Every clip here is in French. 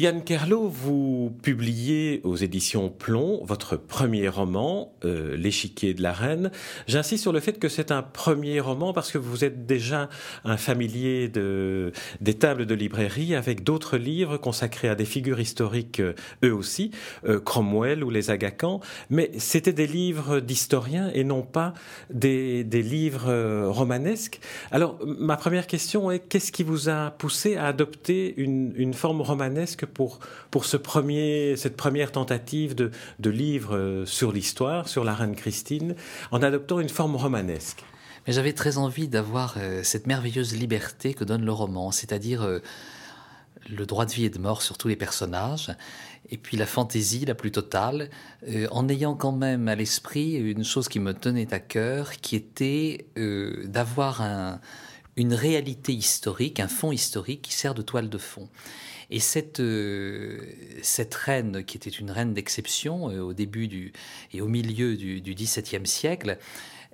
Yann Kerlo, vous publiez aux éditions Plomb votre premier roman, euh, L'échiquier de la reine. J'insiste sur le fait que c'est un premier roman parce que vous êtes déjà un familier de, des tables de librairie avec d'autres livres consacrés à des figures historiques euh, eux aussi, euh, Cromwell ou les Agacans, mais c'était des livres d'historiens et non pas des, livres romanesques. Alors ma première question est qu'est-ce qui vous a poussé à adopter une forme romanesque pour, pour ce premier, cette première tentative de, de livre euh, sur l'histoire, sur la reine Christine, en adoptant une forme romanesque. Mais j'avais très envie d'avoir euh, cette merveilleuse liberté que donne le roman, c'est-à-dire euh, le droit de vie et de mort sur tous les personnages, et puis la fantaisie la plus totale, en ayant quand même à l'esprit une chose qui me tenait à cœur, qui était d'avoir un, une réalité historique, un fond historique qui sert de toile de fond. Et cette, euh, cette reine, qui était une reine d'exception euh, au début du, et au milieu du, XVIIe siècle,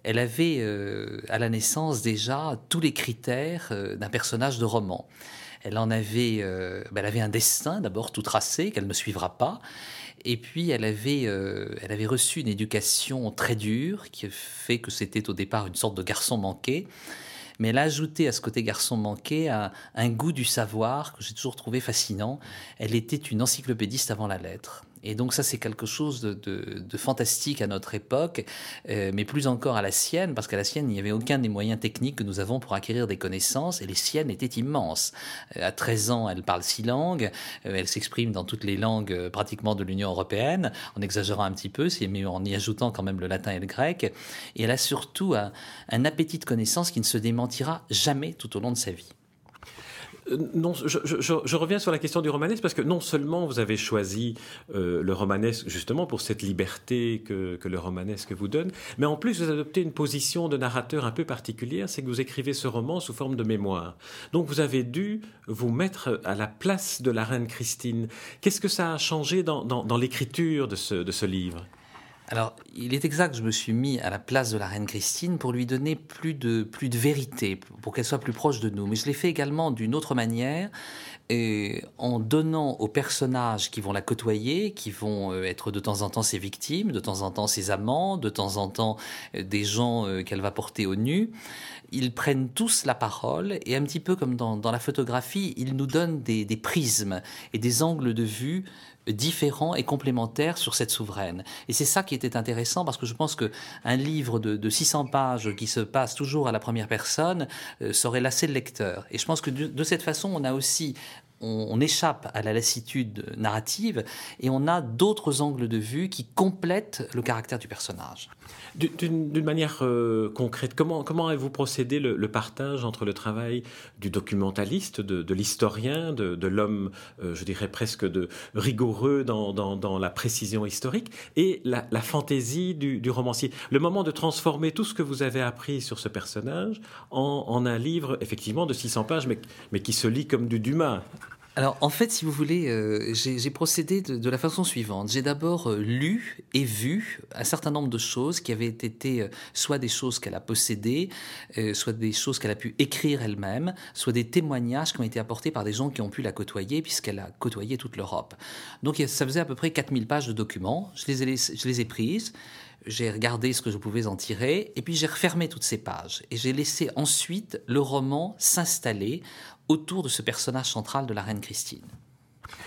elle avait euh, à la naissance déjà tous les critères d'un personnage de roman. Elle en avait, ben, elle avait un destin d'abord tout tracé qu'elle ne suivra pas. Et puis elle avait, elle avait reçu une éducation très dure qui fait que c'était au départ une sorte de garçon manqué mais elle a ajouté à ce côté garçon manqué un, un goût du savoir que j'ai toujours trouvé fascinant. Elle était une encyclopédiste avant la lettre. Et donc ça, c'est quelque chose de, fantastique à notre époque, euh, mais plus encore à la sienne, parce qu'à la sienne, il n'y avait aucun des moyens techniques que nous avons pour acquérir des connaissances, et les siennes étaient immenses. Euh, à 13 ans, elle parle six langues, euh, elle s'exprime dans toutes les langues pratiquement de l'Union européenne, en exagérant un petit peu, mais en y ajoutant quand même le latin et le grec, et elle a surtout un, un appétit de connaissances qui ne se démentira jamais tout au long de sa vie. Non, je, reviens sur la question du romanesque parce que non seulement vous avez choisi euh, le romanesque justement pour cette liberté que, le romanesque vous donne, mais en plus vous adoptez une position de narrateur un peu particulière, c'est que vous écrivez ce roman sous forme de mémoire. Donc vous avez dû vous mettre à la place de la reine Christine. Qu'est-ce que ça a changé dans, l'écriture de ce livre? Alors, il est exact que je me suis mis à la place de la reine Christine pour lui donner plus de, plus de vérité, pour qu'elle soit plus proche de nous. Mais je l'ai fait également d'une autre manière, et en donnant aux personnages qui vont la côtoyer, qui vont euh, être de temps en temps ses victimes, de temps en temps ses amants, de temps en temps euh, des gens euh, qu'elle va porter au nu, ils prennent tous la parole et un petit peu comme dans, la photographie, ils nous donnent des, prismes et des angles de vue différents et complémentaires sur cette souveraine. Et c'est ça qui était intéressant parce que je pense que un livre de, 600 pages qui se passe toujours à la première personne euh, saurait lasser le lecteur. Et je pense que de cette façon, on a aussi on, échappe à la lassitude narrative et on a d'autres angles de vue qui complètent le caractère du personnage. D'une manière euh, concrète, comment, avez-vous procédé le, partage entre le travail du documentaliste, de, l'historien, de, l'homme, euh, je dirais presque de rigoureux dans, la précision historique, et la, fantaisie du, romancier? Le moment de transformer tout ce que vous avez appris sur ce personnage en, un livre, effectivement, de 600 pages, mais, mais qui se lit comme du Dumas. Alors en fait, si vous voulez, euh, j'ai procédé de, la façon suivante. J'ai d'abord euh, lu et vu un certain nombre de choses qui avaient été euh, soit des choses qu'elle a possédées, soit des choses qu'elle a pu écrire elle-même, soit des témoignages qui ont été apportés par des gens qui ont pu la côtoyer puisqu'elle a côtoyé toute l'Europe. Donc ça faisait à peu près 4000 pages de documents. Je les ai, je les ai prises j'ai regardé ce que je pouvais en tirer, et puis j'ai refermé toutes ces pages. Et j'ai laissé ensuite le roman s'installer autour de ce personnage central de la reine Christine.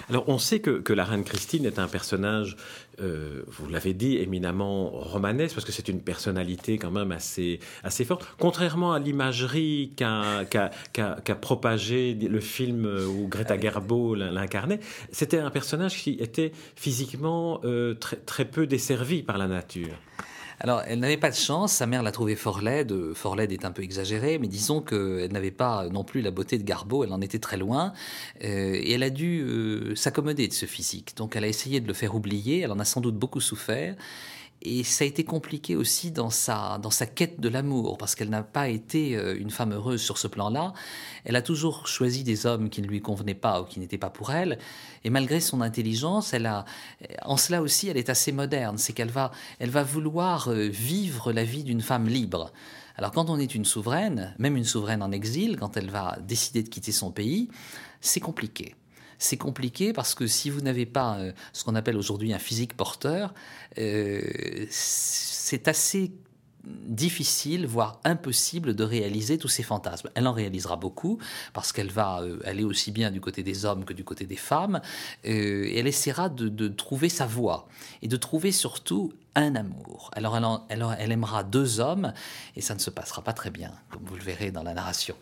Alors on sait que, la reine Christine est un personnage, euh, vous l'avez dit, éminemment romanesque, parce que c'est une personnalité quand même assez, assez forte. Contrairement à l'imagerie qu'a propagé le film où Greta Garbo l'incarnait, c'était un personnage qui était physiquement euh, très, très peu desservi par la nature. Alors, elle n'avait pas de chance. Sa mère l'a trouvée fort laide. Fort laide est un peu exagéré, mais disons qu'elle n'avait pas non plus la beauté de Garbo. Elle en était très loin. Euh, et elle a dû euh, s'accommoder de ce physique. Donc, elle a essayé de le faire oublier. Elle en a sans doute beaucoup souffert. Et ça a été compliqué aussi dans sa, dans sa quête de l'amour, parce qu'elle n'a pas été euh, une femme heureuse sur ce plan-là. Elle a toujours choisi des hommes qui ne lui convenaient pas ou qui n'étaient pas pour elle. Et malgré son intelligence, elle a, en cela aussi, elle est assez moderne. C'est qu'elle va, elle va vouloir euh, vivre la vie d'une femme libre. Alors quand on est une souveraine, même une souveraine en exil, quand elle va décider de quitter son pays, c'est compliqué c'est compliqué parce que si vous n'avez pas euh, ce qu'on appelle aujourd'hui un physique porteur, euh, c'est assez difficile, voire impossible de réaliser tous ces fantasmes. Elle en réalisera beaucoup parce qu'elle va euh, aller aussi bien du côté des hommes que du côté des femmes elle essaiera de, trouver sa voie et de trouver surtout un amour. Alors elle, elle aimera deux hommes et ça ne se passera pas très bien, comme vous le verrez dans la narration.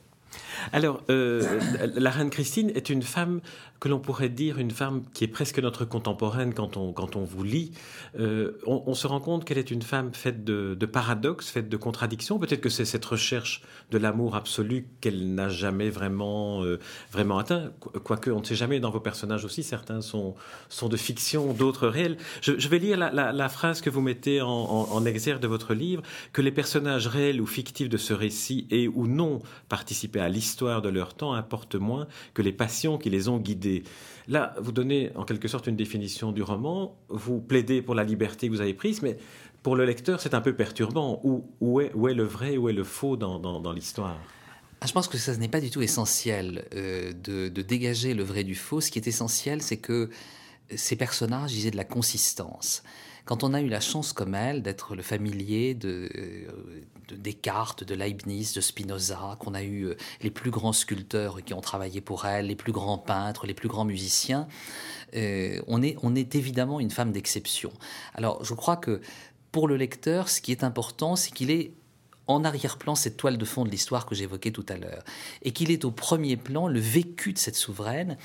Alors, euh, la reine Christine est une femme que l'on pourrait dire une femme qui est presque notre contemporaine quand on, quand on vous lit. Euh, on, se rend compte qu'elle est une femme faite de, paradoxes, faite de contradictions. Peut-être que c'est cette recherche de l'amour absolu qu'elle n'a jamais vraiment, euh, vraiment atteint. Quoique, on ne sait jamais, dans vos personnages aussi, certains sont, sont de fiction, d'autres réels. Je, vais lire la, phrase que vous mettez en, exergue de votre livre, que les personnages réels ou fictifs de ce récit et ou non participé à l'histoire de leur temps importe moins que les passions qui les ont guidés. Là, vous donnez en quelque sorte une définition du roman, vous plaidez pour la liberté que vous avez prise, mais pour le lecteur, c'est un peu perturbant. Où, où, est, où, est, le vrai, où est le faux dans, dans, l'histoire? Ah, je pense que ça n'est pas du tout essentiel euh, de, de, dégager le vrai du faux. Ce qui est essentiel, c'est que ces personnages, ils aient de la consistance. Quand on a eu la chance comme elle d'être le familier de, de, Descartes, de Leibniz, de Spinoza, qu'on a eu euh, les plus grands sculpteurs qui ont travaillé pour elle, les plus grands peintres, les plus grands musiciens, euh, on, est, on est évidemment une femme d'exception. Alors je crois que pour le lecteur, ce qui est important, c'est qu'il ait en arrière-plan cette toile de fond de l'histoire que j'évoquais tout à l'heure, et qu'il est au premier plan le vécu de cette souveraine.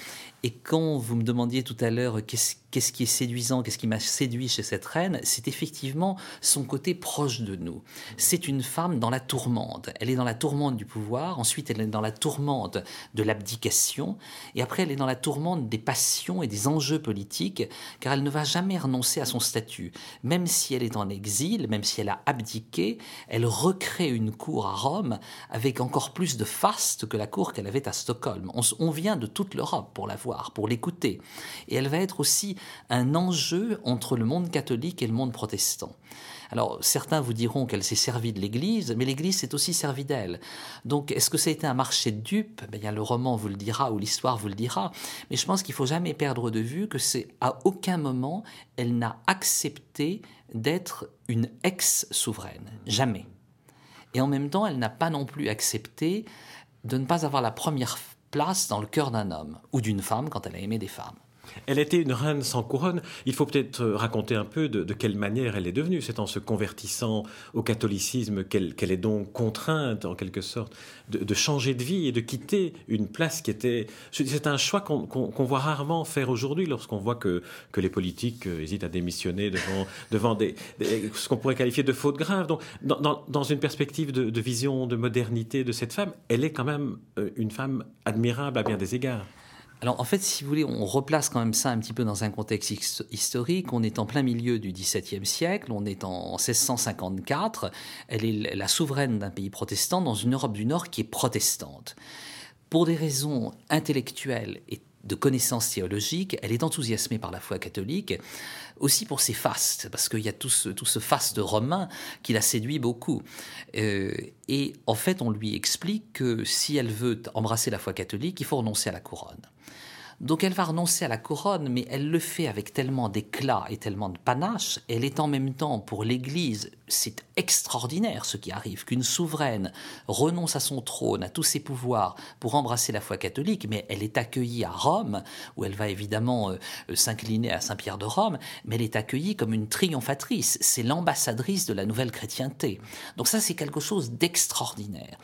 Et quand vous me demandiez tout à l'heure qu'est-ce qui est séduisant, qu'est-ce qui m'a séduit chez cette reine, c'est effectivement son côté proche de nous. C'est une femme dans la tourmente. Elle est dans la tourmente du pouvoir, ensuite elle est dans la tourmente de l'abdication, et après elle est dans la tourmente des passions et des enjeux politiques, car elle ne va jamais renoncer à son statut. Même si elle est en exil, même si elle a abdiqué, elle recrée une cour à Rome avec encore plus de faste que la cour qu'elle avait à Stockholm. On, vient de toute l'Europe pour la voir, pour l'écouter. Et elle va être aussi un enjeu entre le monde catholique et le monde protestant. Alors, certains vous diront qu'elle s'est servie de l'Église, mais l'Église s'est aussi servie d'elle. Donc, est-ce que ça a été un marché de dupes ben, Le roman vous le dira ou l'histoire vous le dira. Mais je pense qu'il faut jamais perdre de vue que c'est à aucun moment elle n'a accepté d'être une ex-souveraine. Jamais. Et en même temps, elle n'a pas non plus accepté de ne pas avoir la première place dans le cœur d'un homme ou d'une femme quand elle a aimé des femmes. Elle était une reine sans couronne. Il faut peut-être raconter un peu de, quelle manière elle est devenue. C'est en se convertissant au catholicisme qu'elle est donc contrainte, en quelque sorte, de, changer de vie et de quitter une place qui était. C'est un choix qu'on voit rarement faire aujourd'hui lorsqu'on voit que, que les politiques euh, hésitent à démissionner devant, devant ce qu'on pourrait qualifier de fautes graves. Donc, dans, une perspective de, de vision de modernité de cette femme, elle est quand même euh, une femme admirable à bien des égards. Alors en fait, si vous voulez, on replace quand même ça un petit peu dans un contexte historique. On est en plein milieu du XVIIe siècle, on est en 1654. Elle est la souveraine d'un pays protestant dans une Europe du Nord qui est protestante. Pour des raisons intellectuelles et de connaissances théologiques, elle est enthousiasmée par la foi catholique, aussi pour ses fastes, parce qu'il y a tout ce, tout ce faste romain qui la séduit beaucoup. Euh, et en fait, on lui explique que si elle veut embrasser la foi catholique, il faut renoncer à la couronne. Donc elle va renoncer à la couronne, mais elle le fait avec tellement d'éclat et tellement de panache. Elle est en même temps pour l'Église, c'est extraordinaire ce qui arrive, qu'une souveraine renonce à son trône, à tous ses pouvoirs pour embrasser la foi catholique, mais elle est accueillie à Rome, où elle va évidemment euh, s'incliner à Saint-Pierre de Rome, mais elle est accueillie comme une triomphatrice. C'est l'ambassadrice de la nouvelle chrétienté. Donc ça, c'est quelque chose d'extraordinaire.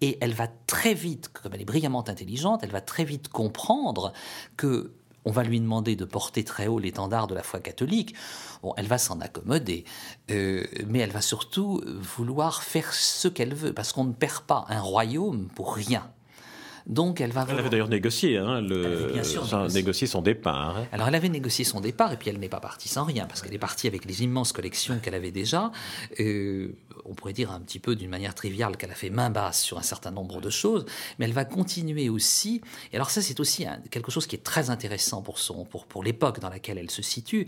Et elle va très vite, comme elle est brillamment intelligente, elle va très vite comprendre que on va lui demander de porter très haut l'étendard de la foi catholique. Bon, elle va s'en accommoder, euh, mais elle va surtout vouloir faire ce qu'elle veut, parce qu'on ne perd pas un royaume pour rien. Donc elle va. Elle avait d'ailleurs négocié, hein, le, bien sûr, négocié. son départ. Hein. Alors elle avait négocié son départ et puis elle n'est pas partie sans rien parce qu'elle est partie avec les immenses collections qu'elle avait déjà. Euh, on pourrait dire un petit peu d'une manière triviale qu'elle a fait main basse sur un certain nombre de choses, mais elle va continuer aussi. Et alors ça c'est aussi quelque chose qui est très intéressant pour son pour pour l'époque dans laquelle elle se situe.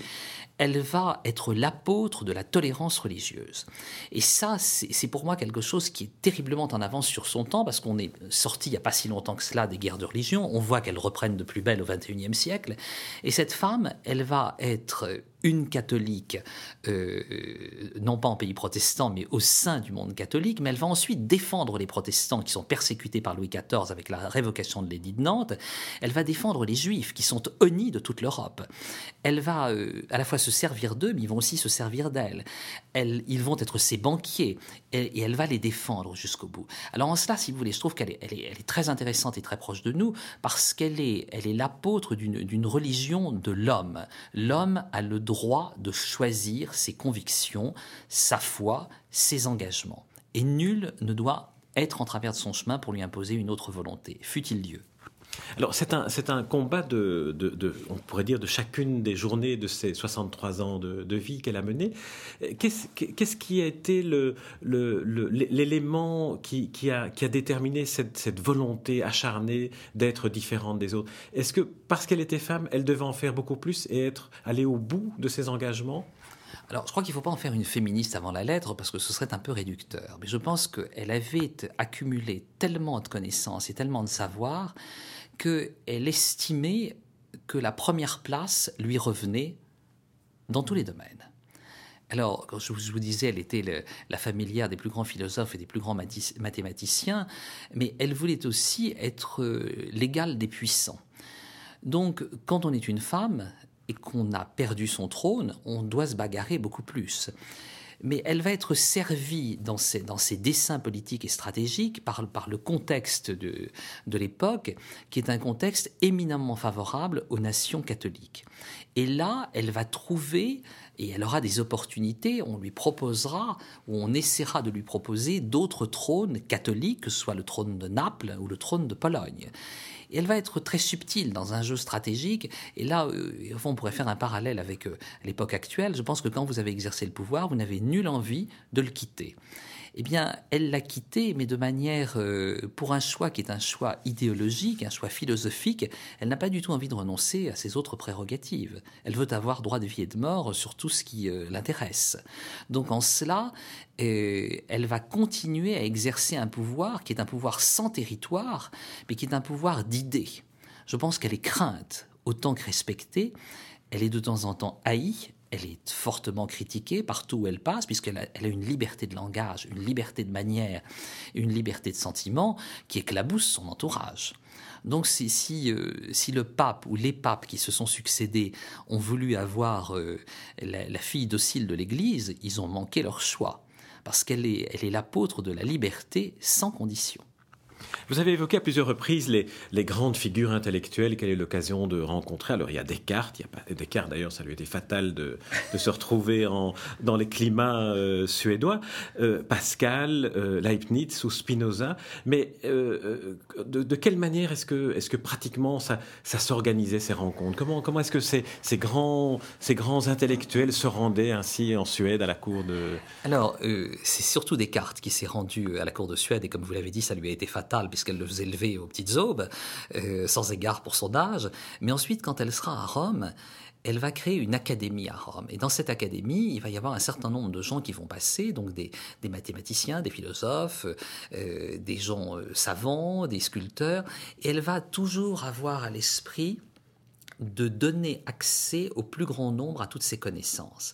Elle va être l'apôtre de la tolérance religieuse. Et ça c'est pour moi quelque chose qui est terriblement en avance sur son temps parce qu'on est sorti il n'y a pas si longtemps que cela des guerres de religion. On voit qu'elles reprennent de plus belle au XXIe siècle. Et cette femme, elle va être une catholique, euh, non pas en pays protestant, mais au sein du monde catholique, mais elle va ensuite défendre les protestants qui sont persécutés par Louis XIV avec la révocation de l'édit de Nantes. Elle va défendre les juifs qui sont honnis de toute l'Europe. Elle va euh, à la fois se servir d'eux, mais ils vont aussi se servir d'elle. ils vont être ses banquiers et, elle va les défendre jusqu'au bout. Alors en cela, si vous voulez, je trouve qu'elle est, elle est, très intéressante et très proche de nous parce qu'elle est, elle est l'apôtre d'une religion de l'homme. L'homme a le droit de choisir ses convictions, sa foi, ses engagements. Et nul ne doit être en travers de son chemin pour lui imposer une autre volonté, fût-il Dieu. Alors c'est un, c'est un combat de, de, on pourrait dire, de chacune des journées de ces 63 ans de, de vie qu'elle a mené. Qu'est-ce, qu'est-ce qui a été le, le, l'élément qui, qui, a, qui a déterminé cette, cette volonté acharnée d'être différente des autres? Est-ce que parce qu'elle était femme, elle devait en faire beaucoup plus et être aller au bout de ses engagements? Alors, je crois qu'il ne faut pas en faire une féministe avant la lettre parce que ce serait un peu réducteur. Mais je pense qu'elle avait accumulé tellement de connaissances et tellement de savoir qu'elle estimait que la première place lui revenait dans tous les domaines. Alors, quand je vous disais, elle était la familière des plus grands philosophes et des plus grands mathématiciens, mais elle voulait aussi être euh, l'égale des puissants. Donc, quand on est une femme et qu'on a perdu son trône, on doit se bagarrer beaucoup plus mais elle va être servie dans ses, dans dessins politiques et stratégiques par, par le contexte de, de l'époque, qui est un contexte éminemment favorable aux nations catholiques. Et là, elle va trouver, et elle aura des opportunités, on lui proposera, ou on essaiera de lui proposer d'autres trônes catholiques, que ce soit le trône de Naples ou le trône de Pologne. Et elle va être très subtile dans un jeu stratégique. Et là, euh, on pourrait faire un parallèle avec euh, l'époque actuelle. Je pense que quand vous avez exercé le pouvoir, vous n'avez nulle envie de le quitter eh bien, elle l'a quitté, mais de manière, euh, pour un choix qui est un choix idéologique, un choix philosophique, elle n'a pas du tout envie de renoncer à ses autres prérogatives. Elle veut avoir droit de vie et de mort sur tout ce qui euh, l'intéresse. Donc en cela, euh, elle va continuer à exercer un pouvoir qui est un pouvoir sans territoire, mais qui est un pouvoir d'idées. Je pense qu'elle est crainte autant que respectée. Elle est de temps en temps haïe, elle est fortement critiquée partout où elle passe, puisqu'elle a, une liberté de langage, une liberté de manière, une liberté de sentiment qui éclabousse son entourage. Donc si, euh, si, le pape ou les papes qui se sont succédés ont voulu avoir euh, la, fille docile de l'Église, ils ont manqué leur choix, parce qu'elle est, elle est l'apôtre de la liberté sans condition. Vous avez évoqué à plusieurs reprises les, grandes figures intellectuelles qu'elle a eu l'occasion de rencontrer? Alors il y a Descartes, il y a pas Descartes d'ailleurs, ça lui été fatal de, se retrouver dans les climats euh, suédois. Euh, Pascal, euh, Leibniz ou Spinoza. Mais de, quelle manière est-ce que, pratiquement ça, s'organisait ces rencontres? Comment, est-ce que ces grands intellectuels se rendaient ainsi en Suède à la cour de... Alors c'est surtout Descartes qui s'est rendu à la cour de Suède et comme vous l'avez dit, ça lui a été fatal puisqu'elle le faisait élever aux petites aubes, euh, sans égard pour son âge. Mais ensuite, quand elle sera à Rome, elle va créer une académie à Rome. Et dans cette académie, il va y avoir un certain nombre de gens qui vont passer, donc des, mathématiciens, des philosophes, euh, des gens euh, savants, des sculpteurs. Et elle va toujours avoir à l'esprit de donner accès au plus grand nombre à toutes ces connaissances.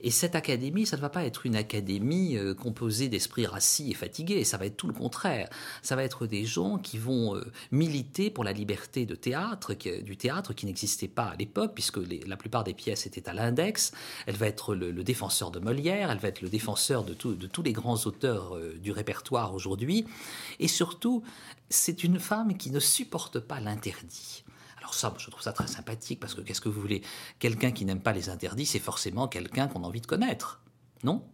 Et cette académie, ça ne va pas être une académie euh, composée d'esprits rassis et fatigués, ça va être tout le contraire. Ça va être des gens qui vont euh, militer pour la liberté de théâtre, du théâtre qui n'existait pas à l'époque, puisque la plupart des pièces étaient à l'index. Elle va être le, défenseur de Molière, elle va être le défenseur de, tous les grands auteurs euh, du répertoire aujourd'hui. Et surtout, c'est une femme qui ne supporte pas l'interdit. Alors ça, je trouve ça très sympathique parce que qu'est-ce que vous voulez? Quelqu'un qui n'aime pas les interdits, c'est forcément quelqu'un qu'on a envie de connaître, non?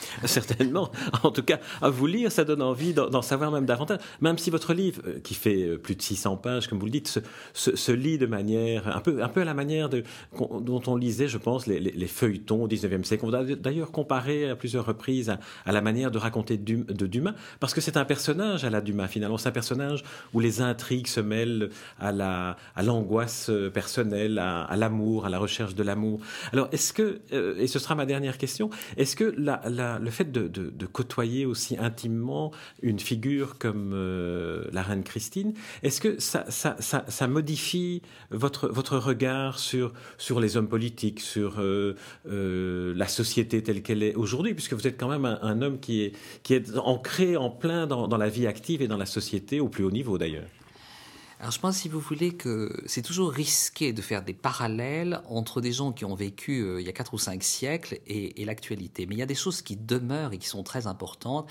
Certainement. En tout cas, à vous lire, ça donne envie d'en savoir même davantage. Même si votre livre, euh, qui fait euh, plus de 600 pages, comme vous le dites, se, lit de manière, un peu, à la manière de, dont on lisait, je pense, les, feuilletons au 19e siècle. On va d'ailleurs comparer à plusieurs reprises à, la manière de raconter de Dumas, parce que c'est un personnage à la Dumas, finalement. C'est un personnage où les intrigues se mêlent à l'angoisse euh, personnelle, à, l'amour, à la recherche de l'amour. Alors, est-ce que, et ce sera ma dernière question, est-ce que la le fait de, côtoyer aussi intimement une figure comme euh, la reine Christine, est-ce que ça, modifie votre, regard sur, les hommes politiques, sur euh, euh, la société telle qu'elle est aujourd'hui, puisque vous êtes quand même un, homme qui est, ancré en plein dans la vie active et dans la société, au plus haut niveau d'ailleurs? Alors je pense, si vous voulez, que c'est toujours risqué de faire des parallèles entre des gens qui ont vécu euh, il y a 4 ou 5 siècles et, l'actualité. Mais il y a des choses qui demeurent et qui sont très importantes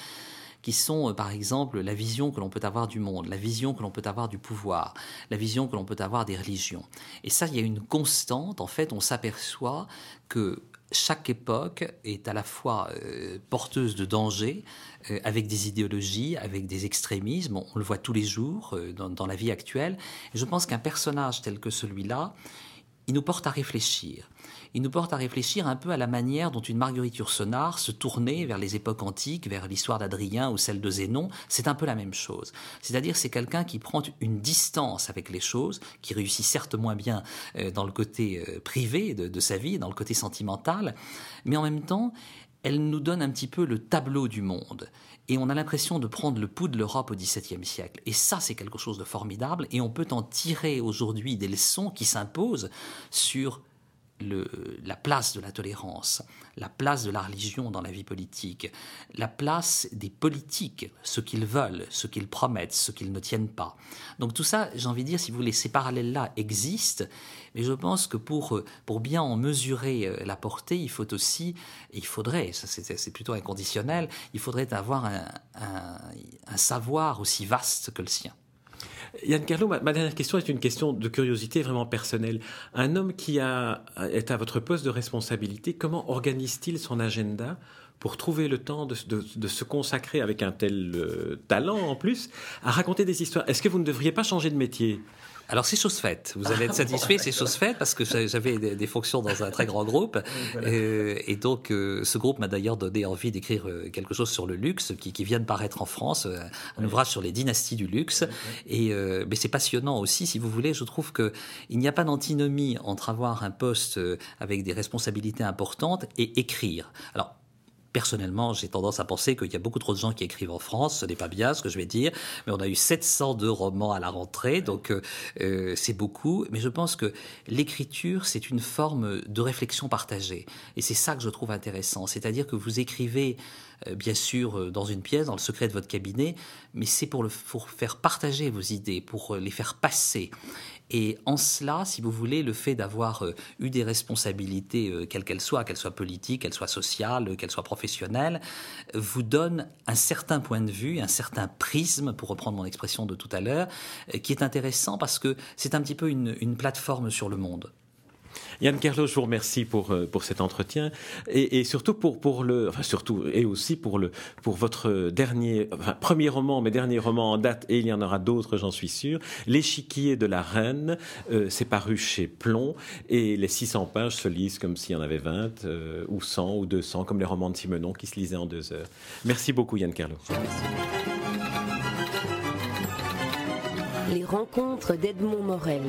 qui sont euh, par exemple la vision que l'on peut avoir du monde, la vision que l'on peut avoir du pouvoir, la vision que l'on peut avoir des religions. Et ça, il y a une constante. En fait, on s'aperçoit que chaque époque est à la fois euh, porteuse de dangers, euh, avec des idéologies, avec des extrémismes. On, le voit tous les jours euh, dans, la vie actuelle. Et je pense qu'un personnage tel que celui-là, il nous porte à réfléchir il nous porte à réfléchir un peu à la manière dont une Marguerite Yourcenar se tournait vers les époques antiques, vers l'histoire d'Adrien ou celle de Zénon. C'est un peu la même chose. C'est-à-dire c'est quelqu'un qui prend une distance avec les choses, qui réussit certes moins bien euh, dans le côté euh, privé de, de sa vie, dans le côté sentimental, mais en même temps, elle nous donne un petit peu le tableau du monde. Et on a l'impression de prendre le pouls de l'Europe au XVIIe siècle. Et ça, c'est quelque chose de formidable. Et on peut en tirer aujourd'hui des leçons qui s'imposent sur la place de la tolérance, la place de la religion dans la vie politique, la place des politiques, ce qu'ils veulent, ce qu'ils promettent, ce qu'ils ne tiennent pas. Donc tout ça, j'ai envie de dire, si vous voulez, ces parallèles-là existent, mais je pense que pour, pour bien en mesurer euh, la portée, il faut aussi, il faudrait, c'est plutôt inconditionnel, il faudrait avoir un savoir aussi vaste que le sien. Yann Carlo, ma, dernière question est une question de curiosité vraiment personnelle. Un homme qui est à votre poste de responsabilité, comment organise-t-il son agenda pour trouver le temps de, se consacrer avec un tel euh, talent en plus à raconter des histoires? Est-ce que vous ne devriez pas changer de métier? Alors c'est chose faite. Vous allez être satisfait, c'est chose faite parce que j'avais des, fonctions dans un très grand groupe euh, et donc euh, ce groupe m'a d'ailleurs donné envie d'écrire euh, quelque chose sur le luxe qui, qui, vient de paraître en France, un ouvrage sur les dynasties du luxe. Et mais c'est passionnant aussi, si vous voulez. Je trouve que il n'y a pas d'antinomie entre avoir un poste avec des responsabilités importantes et écrire. Alors Personnellement, j'ai tendance à penser qu'il y a beaucoup trop de gens qui écrivent en France. Ce n'est pas bien ce que je vais dire, mais on a eu 702 romans à la rentrée, donc euh, euh, c'est beaucoup. Mais je pense que l'écriture, c'est une forme de réflexion partagée. Et c'est ça que je trouve intéressant. C'est-à-dire que vous écrivez, euh, bien sûr, dans une pièce, dans le secret de votre cabinet, mais c'est pour, le, pour faire partager vos idées, pour les faire passer. Et en cela, si vous voulez, le fait d'avoir euh, eu des responsabilités, euh, quelles qu'elles soient, qu'elles soient politiques, qu'elles soient sociales, qu'elles soient professionnelles, vous donne un certain point de vue, un certain prisme, pour reprendre mon expression de tout à l'heure, euh, qui est intéressant parce que c'est un petit peu une plateforme sur le monde. Yann Kerlo, je vous remercie pour, euh, pour cet entretien et, surtout pour, pour le, enfin surtout et aussi pour le, pour votre dernier, enfin, premier roman, mais dernier roman en date et il y en aura d'autres, j'en suis sûr. L'échiquier de la reine, euh, c'est paru chez Plomb et les 600 pages se lisent comme s'il y en avait 20 euh, ou 100 ou 200 comme les romans de Simenon qui se lisaient en deux heures. Merci beaucoup Yann Kerlo. Les rencontres d'Edmond Morel.